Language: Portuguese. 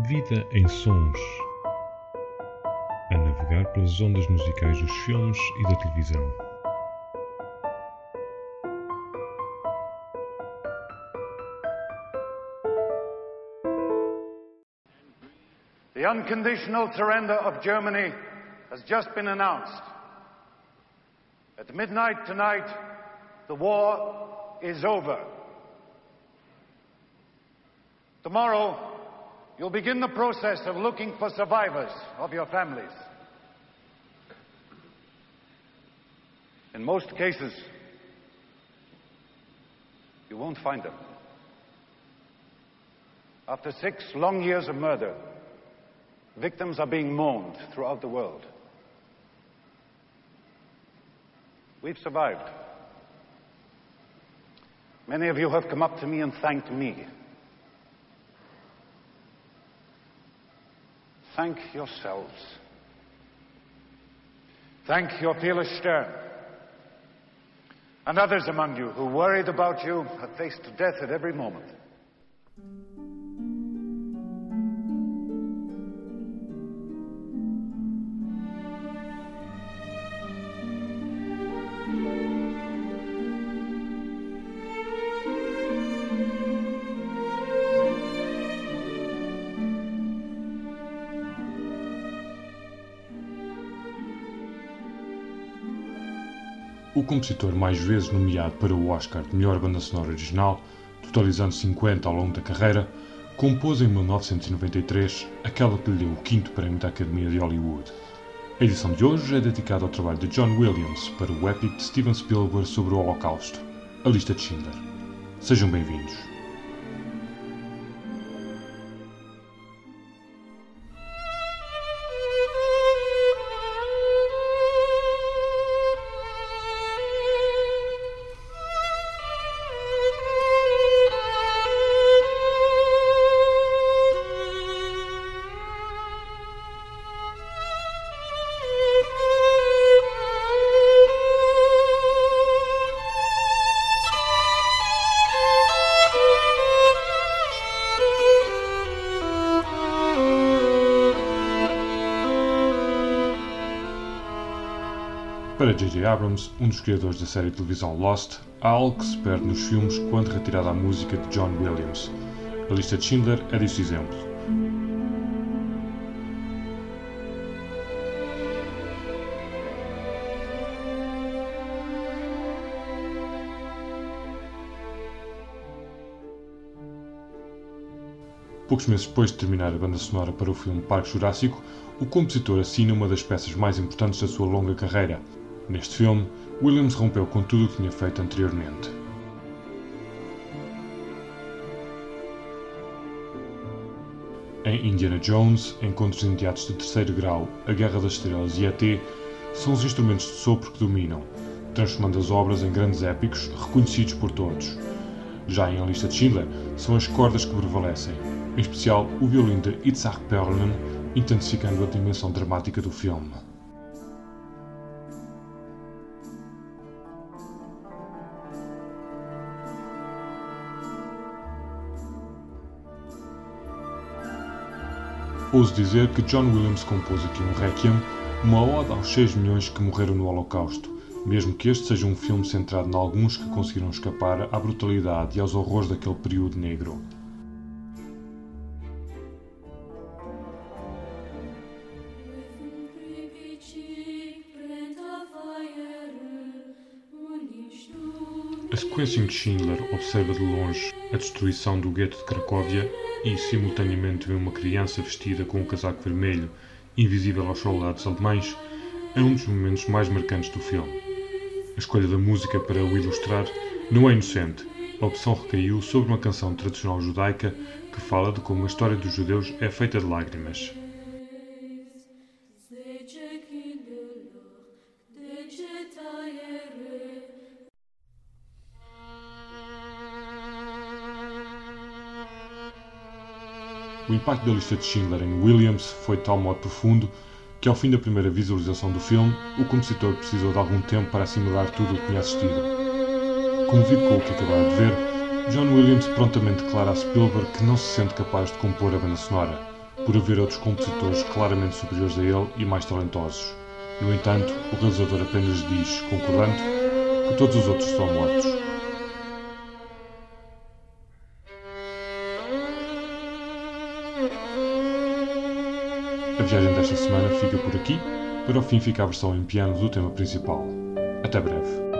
Vida em Sons. A navegar pelas ondas musicais dos filmes e da televisão. The unconditional surrender of Germany has just been announced. At midnight tonight, the war is over. Tomorrow, you'll begin the process of looking for survivors of your families. In most cases, you won't find them. After six long years of murder, victims are being mourned throughout the world. We've survived. Many of you have come up to me and thanked me. Thank yourselves. Thank your fearless Stern. And others among you who worried about you have faced death at every moment. O compositor mais vezes nomeado para o Oscar de melhor banda sonora original, totalizando 50 ao longo da carreira, compôs em 1993 aquela que lhe deu o quinto prémio da Academia de Hollywood. A edição de hoje é dedicada ao trabalho de John Williams para o épico de Steven Spielberg sobre o Holocausto, A Lista de Schindler. Sejam bem-vindos. Para J.J. Abrams, um dos criadores da série de televisão Lost, há algo que se perde nos filmes quando retirada a música de John Williams. A lista de Schindler é deste exemplo. Poucos meses depois de terminar a banda sonora para o filme Parque Jurássico, o compositor assina uma das peças mais importantes da sua longa carreira. Neste filme, Williams rompeu com tudo o que tinha feito anteriormente. Em Indiana Jones, Encontros Imediatos de Terceiro Grau, A Guerra das Estrelas e E.T., são os instrumentos de sopro que dominam, transformando as obras em grandes épicos reconhecidos por todos. Já em A Lista de Schindler, são as cordas que prevalecem, em especial o violino de Itzhak Perlman, intensificando a dimensão dramática do filme. Ouso dizer que John Williams compôs aqui um Requiem, uma ode aos 6 milhões que morreram no Holocausto, mesmo que este seja um filme centrado em alguns que conseguiram escapar à brutalidade e aos horrores daquele período negro. A sequência que Schindler observa de longe a destruição do gueto de Cracóvia e, simultaneamente, vê uma criança vestida com um casaco vermelho, invisível aos soldados alemães, é um dos momentos mais marcantes do filme. A escolha da música para o ilustrar não é inocente. A opção recaiu sobre uma canção tradicional judaica que fala de como a história dos judeus é feita de lágrimas. O impacto da lista de Schindler em Williams foi de tal modo profundo que, ao fim da primeira visualização do filme, o compositor precisou de algum tempo para assimilar tudo o que tinha assistido. Comovido com o que acabara de ver, John Williams prontamente declara a Spielberg que não se sente capaz de compor a banda sonora. por haver outros compositores claramente superiores a ele e mais talentosos. No entanto, o realizador apenas diz, concordando, que todos os outros estão mortos. A viagem desta semana fica por aqui. Para o fim fica a versão em piano do tema principal. Até breve.